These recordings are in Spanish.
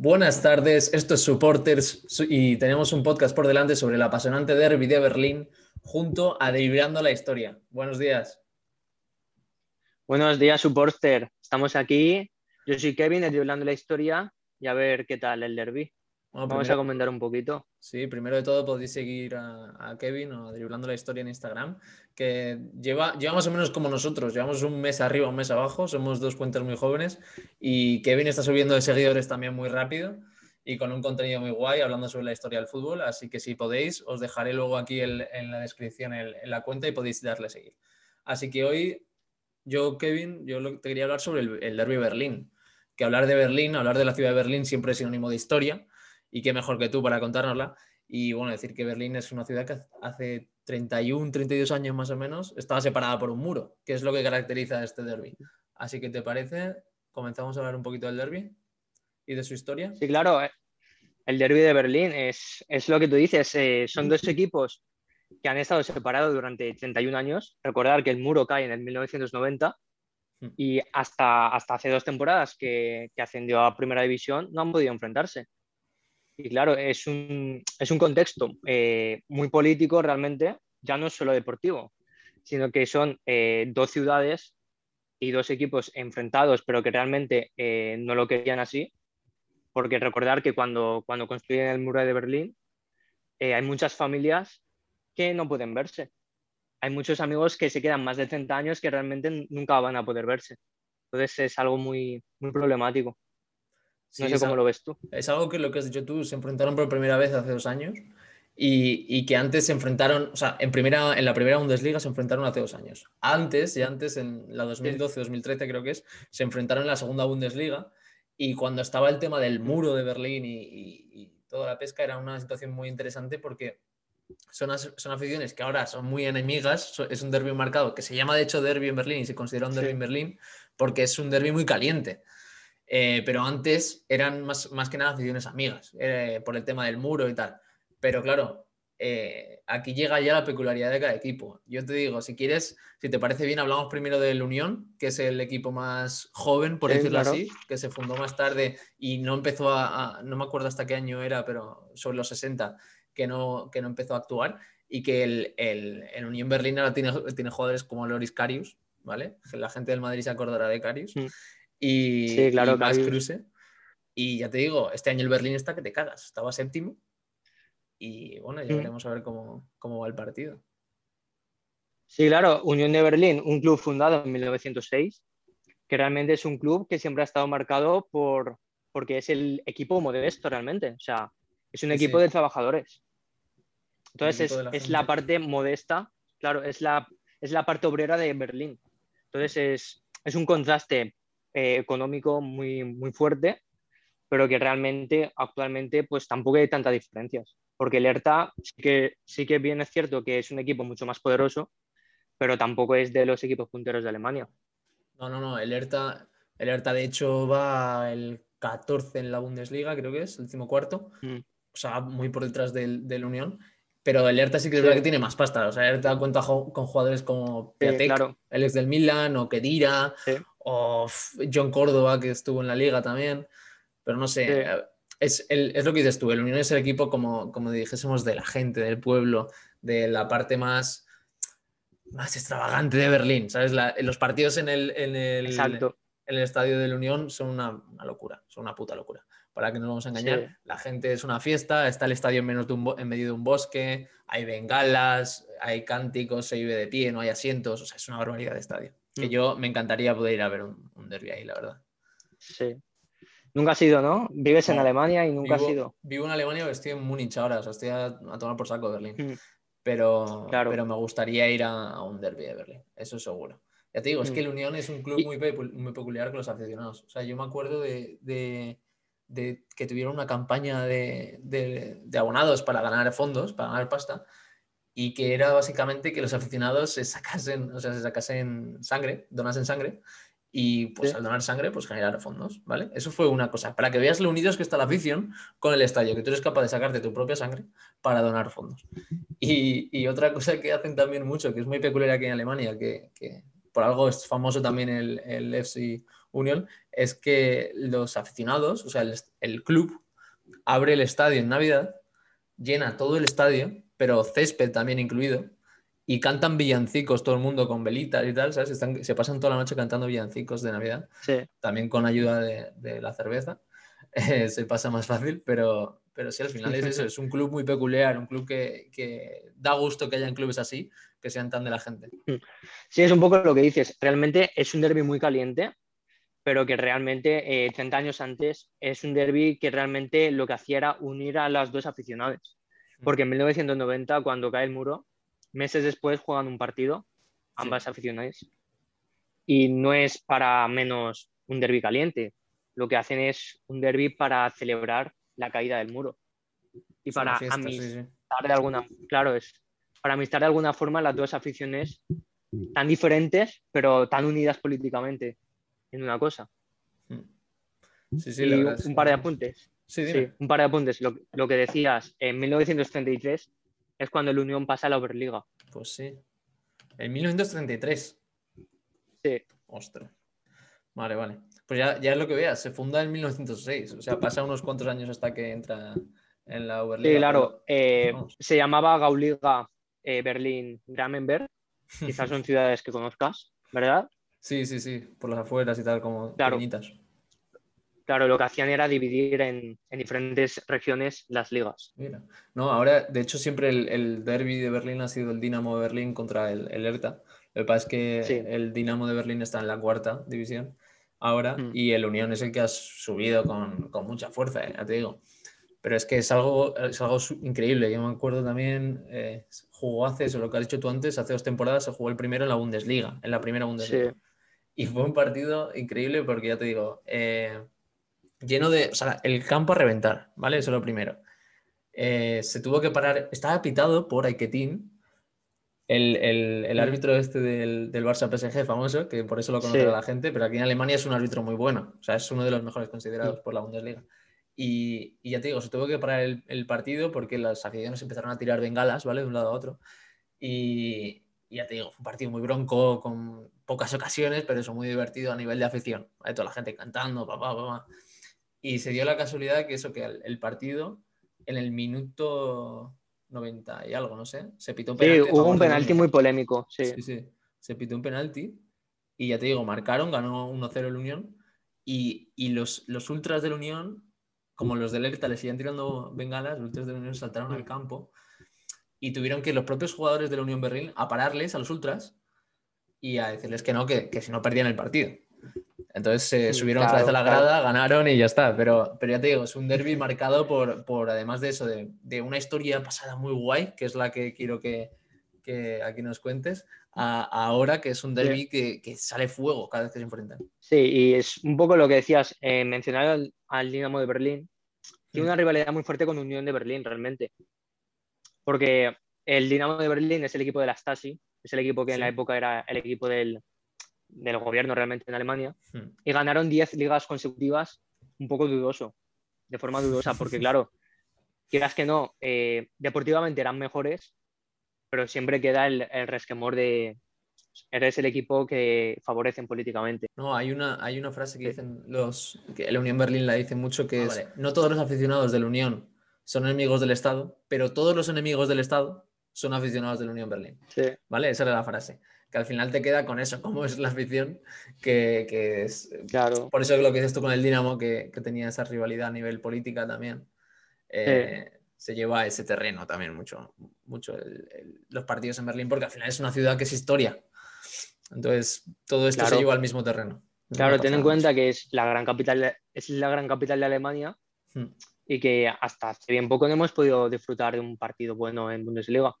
Buenas tardes, esto es Supporters y tenemos un podcast por delante sobre el apasionante derby de Berlín junto a Driblando la Historia. Buenos días. Buenos días, Supporter. Estamos aquí. Yo soy Kevin de Driblando la Historia y a ver qué tal el derby. Vamos a comentar un poquito. Sí, primero de todo podéis seguir a, Kevin o a Driblando la Historia en Instagram, que lleva, lleva más o menos como nosotros, llevamos un mes arriba, un mes abajo, somos dos cuentas muy jóvenes y Kevin está subiendo de seguidores también muy rápido y con un contenido muy guay hablando sobre la historia del fútbol, así que si podéis, os dejaré luego aquí en la descripción en la cuenta y podéis darle a seguir. Así que hoy yo, Kevin, yo te quería hablar sobre el, el Derby Berlín, que hablar de Berlín, hablar de la ciudad de Berlín siempre es sinónimo de historia y qué mejor que tú para contárnosla. Y bueno, decir que Berlín es una ciudad que hace 31, 32 años más o menos estaba separada por un muro, que es lo que caracteriza a este derby. Así que, ¿te parece? Comenzamos a hablar un poquito del derby y de su historia. Sí, claro. Eh, el derby de Berlín es, es lo que tú dices. Eh, son dos equipos que han estado separados durante 31 años. Recordar que el muro cae en el 1990 hmm. y hasta, hasta hace dos temporadas que, que ascendió a Primera División no han podido enfrentarse. Y claro, es un, es un contexto eh, muy político realmente, ya no solo deportivo, sino que son eh, dos ciudades y dos equipos enfrentados, pero que realmente eh, no lo querían así, porque recordar que cuando, cuando construyen el muro de Berlín, hay muchas familias que no pueden verse. Hay muchos amigos que se quedan más de 30 años que realmente nunca van a poder verse. Entonces es algo muy, muy problemático no sé cómo lo ves tú. Es algo que lo que has dicho tú, se enfrentaron por primera vez hace dos años y, y, que antes se enfrentaron, o sea, en, primera, en la primera Bundesliga se enfrentaron hace dos años. Antes, y antes, en la 2012-2013 creo que es, se enfrentaron en la segunda Bundesliga y cuando estaba el tema del muro de Berlín y, y, toda la pesca era una situación muy interesante porque son, son, aficiones que ahora son muy enemigas, es un derby marcado que se llama de hecho derby en Berlín y se considera un derby en Berlín porque es un derby muy caliente. Eh, pero antes eran más, más, que nada aficiones amigas, eh, por el tema del muro y tal. Pero claro, eh, aquí llega ya la peculiaridad de cada equipo. Yo te digo, si quieres, si te parece bien, hablamos primero del Unión, que es el equipo más joven, por decirlo así, que se fundó más tarde y no empezó a, no me acuerdo hasta qué año era, pero sobre los 60, que no, que no empezó a actuar. Y que el, el, Unión Berlín ahora tiene, tiene jugadores como Loris Carius, ¿vale? La gente del Madrid se acordará de Carius. Mm y, sí, claro, y Kruse. Y ya te digo, este año el Berlín está que te cagas. Estaba séptimo. Y bueno, ya mm. veremos a ver cómo, cómo va el partido. Sí, claro, Unión de Berlín, un club fundado en 1906, que realmente es un club que siempre ha estado marcado por, porque es el equipo modesto realmente, o sea, es un equipo de trabajadores. Entonces es, la, es la parte modesta, claro, es la, es la parte obrera de Berlín. Entonces es, es un contraste eh, económico muy, muy fuerte, pero que realmente actualmente pues tampoco hay tantas diferencias, porque el ERTA sí que, sí que bien es cierto que es un equipo mucho más poderoso, pero tampoco es de los equipos punteros de Alemania. No, no, no, el ERTA, el ERTA de hecho va el 14 en la Bundesliga, creo que es, el último cuarto, mm. o sea, muy por detrás del, del Unión. Pero el ERTA sí que es verdad que tiene más pasta. O sea, el ERTA cuenta con jugadores como Piatek, el ex del Milan, o Kedira, o John Córdoba, que estuvo en la liga también. Pero no sé, es, es, lo que dices tú, el Unión es el equipo, como, como dijésemos, de la gente, del pueblo, de la parte más, más extravagante de Berlín. ¿Sabes? los partidos en el, en el, en el estadio del Unión son una, una, locura, son una puta locura. Para que no nos vamos a engañar, la gente es una fiesta, está el estadio en, menos de un, en medio de un bosque, hay bengalas, hay cánticos, se vive de pie, no hay asientos, o sea, es una barbaridad de estadio que mm. yo me encantaría poder ir a ver un, un derby ahí, la verdad. Sí. Nunca has ido, ¿no? Vives en Alemania y nunca has ido. Vivo en Alemania, pero estoy en Múnich ahora, o sea, estoy a, tomar por saco Berlín. Mm. Pero, pero me gustaría ir a, un derby de Berlín, eso seguro. Ya te digo, es que mm. el Unión es un club muy, muy peculiar con los aficionados. O sea, yo me acuerdo de, de, de que tuvieron una campaña de, de, abonados para ganar fondos, para ganar pasta, y que era básicamente que los aficionados se sacasen, o sea, se sacasen sangre, donasen sangre, y pues al donar sangre, pues generar fondos, ¿vale? Eso fue una cosa, para que veas lo unidos que está la afición con el estadio, que tú eres capaz de sacarte tu propia sangre para donar fondos. Y, y otra cosa que hacen también mucho, que es muy peculiar aquí en Alemania, que, que por algo es famoso también el, el FC Unión, es que los aficionados, o sea, el, club abre el estadio en Navidad, llena todo el estadio, pero césped también incluido, y cantan villancicos todo el mundo con velitas y tal, ¿sabes? se pasan toda la noche cantando villancicos de Navidad, también con ayuda de, la cerveza, se pasa más fácil, pero, pero sí, al final es eso, es un club muy peculiar, un club que, que da gusto que hayan clubes así, que sean tan de la gente. Mm. Sí, es un poco lo que dices. Realmente es un derby muy caliente, pero que realmente eh, 30 años antes es un derby que realmente lo que hacía era unir a las dos aficionados. Mm. Porque en 1990, cuando cae el muro, meses después juegan un partido, ambas aficionadas, y no es para menos un derby caliente. Lo que hacen es un derby para celebrar la caída del muro y para amistar de alguna claro es para amistar de alguna forma las dos aficiones tan diferentes, pero tan unidas políticamente en una cosa. Hmm. Sí, sí, y un, par de apuntes. Sí, un par de apuntes. Lo, que decías, en 1933 es cuando la Unión pasa a la Oberliga. Pues sí. En 1933. Sí. Ostras. Vale, vale. Pues ya, ya es lo que veas, se funda en 1906. O sea, pasa unos cuantos años hasta que entra en la Oberliga. Sí, claro. Eh, se llamaba Gauliga eh, Berlín, Gramenberg. Quizás son ciudades que conozcas, ¿verdad? Sí, sí, sí, por las afueras y tal, como claro. Claro, lo que hacían era dividir en, diferentes regiones las ligas. Mira, no, ahora, de hecho, siempre el, derby de Berlín ha sido el Dinamo de Berlín contra el, el Hertha. Lo que pasa es que el Dinamo de Berlín está en la cuarta división ahora mm. y el Unión es el que ha subido con, con mucha fuerza, eh, ya te digo. Pero es que es algo, es algo increíble. Yo me acuerdo también, eh, jugó hace, eso lo que has dicho tú antes, hace dos temporadas se jugó el primero en la Bundesliga, en la primera Bundesliga. Y fue un partido increíble porque ya te digo, eh, lleno de, o sea, el campo a reventar, ¿vale? Eso es lo primero. Eh, se tuvo que parar, estaba pitado por Aiketín, el, el, árbitro este del, del, Barça PSG famoso, que por eso lo conoce la gente, pero aquí en Alemania es un árbitro muy bueno, o sea, es uno de los mejores considerados por la Bundesliga. Y, ya te digo, se tuvo que parar el, partido porque las aficiones empezaron a tirar bengalas, ¿vale? De un lado a otro. Y, ya te digo, fue un partido muy bronco, con pocas ocasiones, pero eso muy divertido a nivel de afición. ¿vale? Toda la gente cantando, papá, papá. Y se dio la casualidad que eso, que el, partido, en el minuto 90 y algo, no sé, se pitó un penalti. Sí, hubo un penalti muy polémico, sí. Sí, sí. Se pitó un penalti y ya te digo, marcaron, ganó 1-0 el Unión y, y los, los ultras del Unión como los del ERTA le siguen tirando bengalas, los ultras de la Unión saltaron al campo y tuvieron que los propios jugadores de la Unión Berlín a pararles a los ultras y a decirles que no, que, si no perdían el partido. Entonces se subieron otra vez a la grada, ganaron y ya está. Pero, pero ya te digo, es un derby marcado por, por además de eso, de, una historia pasada muy guay, que es la que quiero que, aquí nos cuentes, a, ahora que es un derby que, sale fuego cada vez que se enfrentan. Sí, y es un poco lo que decías, eh, mencionar al, al Dinamo de Berlín, tiene una rivalidad muy fuerte con Unión de Berlín realmente. Porque el Dinamo de Berlín es el equipo de la Stasi, es el equipo que en la época era el equipo del, del gobierno realmente en Alemania, hmm. y ganaron 10 ligas consecutivas un poco dudoso, de forma dudosa, porque claro, quieras que no, eh, deportivamente eran mejores, pero siempre queda el, el resquemor de, eres el equipo que favorecen políticamente. No, hay una, hay una frase que dicen los, que la Unión Berlín la dice mucho, que ah, es, no todos los aficionados de la Unión son enemigos del Estado, pero todos los enemigos del Estado son aficionados de la Unión Berlín. Sí. ¿Vale? Esa era la frase. Que al final te queda con eso, cómo es la afición, que, que es... Claro. Por eso es lo que dices tú con el Dinamo, que, que tenía esa rivalidad a nivel política también. Eh, se lleva a ese terreno también mucho, mucho los partidos en Berlín, porque al final es una ciudad que es historia. Entonces, todo esto se lleva al mismo terreno. claro, ten en cuenta que es la gran capital, es la gran capital de Alemania hmm. y que hasta hace bien poco no hemos podido disfrutar de un partido bueno en Bundesliga.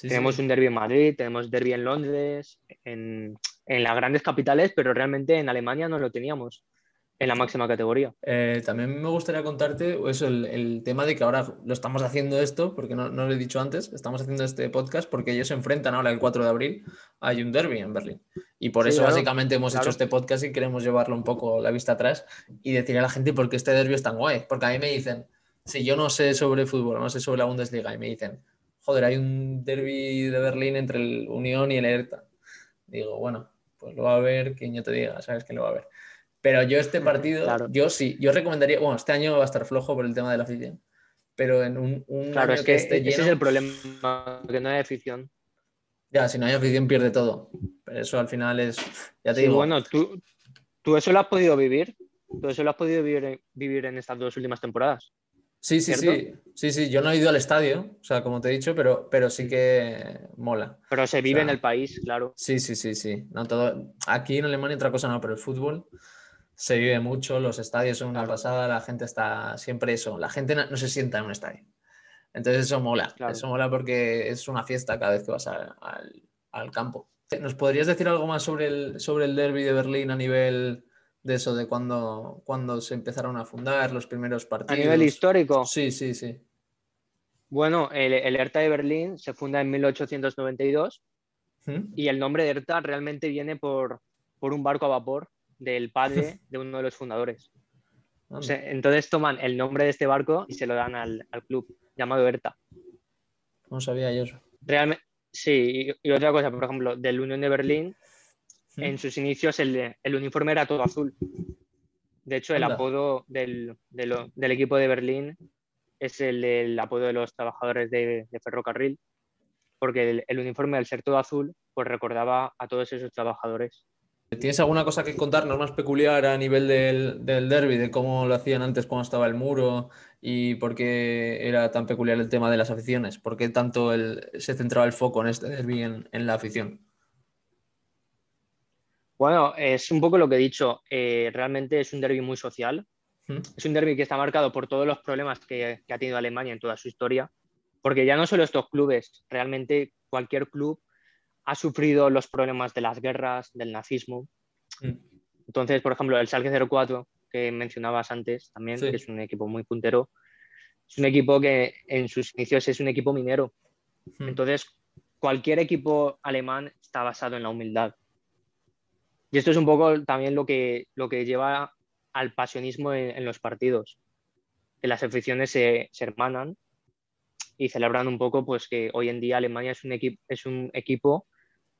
Tenemos un derby en Madrid, tenemos derby en Londres, en, en, las grandes capitales, pero realmente en Alemania no lo teníamos en la máxima categoría. Eh, también me gustaría contarte eso, el, tema de que ahora lo estamos haciendo esto, porque no, no, lo he dicho antes, estamos haciendo este podcast porque ellos se enfrentan ahora el 4 de abril, hay un derby en Berlín. Y por eso básicamente hemos hecho este podcast y queremos llevarlo un poco la vista atrás y decirle a la gente por qué este derby es tan guay. Porque a mí me dicen, si yo no sé sobre fútbol, no sé sobre la Bundesliga, y me dicen, joder, hay un derby de Berlín entre el Unión y el Hertha. Digo, bueno, pues lo va a ver quien yo te diga, sabes que lo va a ver. Pero yo este partido, yo sí, yo recomendaría, bueno, este año va a estar flojo por el tema de la afición, pero en un, un claro, es que, esté lleno, ese es el problema, que no hay afición. Ya, si no hay afición pierde todo. Pero eso al final es, ya te digo. Bueno, tú, tú eso lo has podido vivir, tú eso lo has podido vivir, vivir en estas dos últimas temporadas. Sí, sí, sí. Sí, sí. Yo no he ido al estadio, o sea, como te he dicho, pero, pero sí que mola. Pero se vive en el país, claro. Sí, sí, sí, sí. No, todo... Aquí en Alemania otra cosa no, pero el fútbol se vive mucho, los estadios son una pasada, la gente está siempre eso, la gente no, se sienta en un estadio. Entonces eso mola, eso mola porque es una fiesta cada vez que vas al, campo. ¿Nos podrías decir algo más sobre el, sobre el derby de Berlín a nivel de eso, de cuando, cuando se empezaron a fundar los primeros partidos. A nivel histórico. Sí, sí, sí. Bueno, el, el ERTA de Berlín se funda en 1892 ¿Mm? y el nombre de ERTA realmente viene por, por un barco a vapor del padre de uno de los fundadores. entonces toman el nombre de este barco y se lo dan al, al club llamado ERTA. No sabía yo eso. Realmente, sí, y, y, otra cosa, por ejemplo, del Unión de Berlín en sus inicios el, uniforme era todo azul. De hecho, el apodo del, equipo de Berlín es el, apodo de los trabajadores de, ferrocarril, porque el, uniforme al ser todo azul, pues recordaba a todos esos trabajadores. ¿Tienes alguna cosa que contarnos más peculiar a nivel del, del derby, de cómo lo hacían antes cuando estaba el muro y por qué era tan peculiar el tema de las aficiones? ¿Por qué tanto se centraba el foco en este derby en la afición? Bueno, es un poco lo que he dicho. Eh, realmente es un derby muy social. Hmm. Es un derby que está marcado por todos los problemas que, ha tenido Alemania en toda su historia. Porque ya no solo estos clubes, realmente cualquier club ha sufrido los problemas de las guerras, del nazismo. Hmm. Entonces, por ejemplo, el Schalke 04, que mencionabas antes también, que es un equipo muy puntero, es un equipo que en sus inicios es un equipo minero. Hmm. Entonces, cualquier equipo alemán está basado en la humildad. Y esto es un poco también lo que, lo que lleva al pasionismo en, los partidos, que las aficiones se, hermanan y celebran un poco pues que hoy en día Alemania es un, equipo es un equipo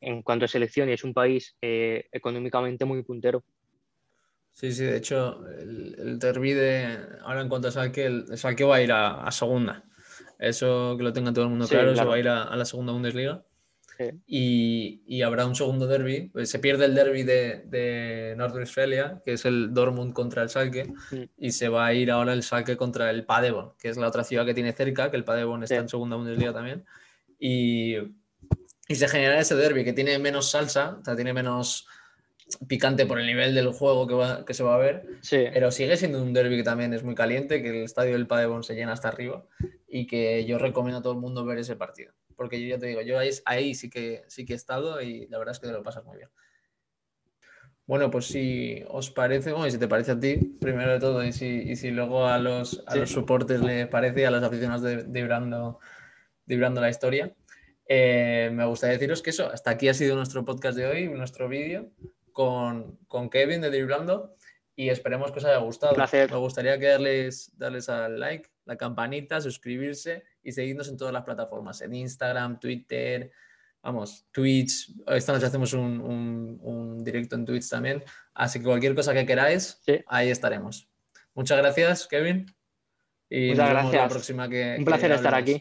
en cuanto a selección y es un país eh, económicamente muy puntero. Sí, sí, de hecho, el, el derby de, ahora en cuanto a Salque, el Salque va a ir a, segunda. Eso que lo tenga todo el mundo claro, se va a ir a, a, la segunda Bundesliga. Y, habrá un segundo derby. Pues se pierde el derby de, de que es el Dortmund contra el Schalke, y se va a ir ahora el Schalke contra el Paderborn, que es la otra ciudad que tiene cerca, que el Paderborn está en segunda Bundesliga también. Y, y se genera ese derby que tiene menos salsa, o sea, tiene menos picante por el nivel del juego que, que se va a ver, pero sigue siendo un derby que también es muy caliente, que el estadio del Paderborn se llena hasta arriba y que yo recomiendo a todo el mundo ver ese partido porque yo ya te digo, yo ahí, sí, que, sí que he estado y la verdad es que te lo pasas muy bien. Bueno, pues si os parece, bueno, y si te parece a ti, primero de todo, y si, si luego a los, a los soportes les parece, a los aficionados de, de Vibrando, la historia, eh, me gustaría deciros que eso, hasta aquí ha sido nuestro podcast de hoy, nuestro vídeo con, con Kevin de Vibrando y esperemos que os haya gustado. Me gustaría que darles, darles al like, la campanita, suscribirse y seguirnos en todas las plataformas, en Instagram, Twitter, vamos, Twitch. Esta noche hacemos un, directo en Twitch también. Así que cualquier cosa que queráis, ahí estaremos. Muchas gracias, Kevin. Y Muchas gracias. la próxima que. Un placer estar aquí.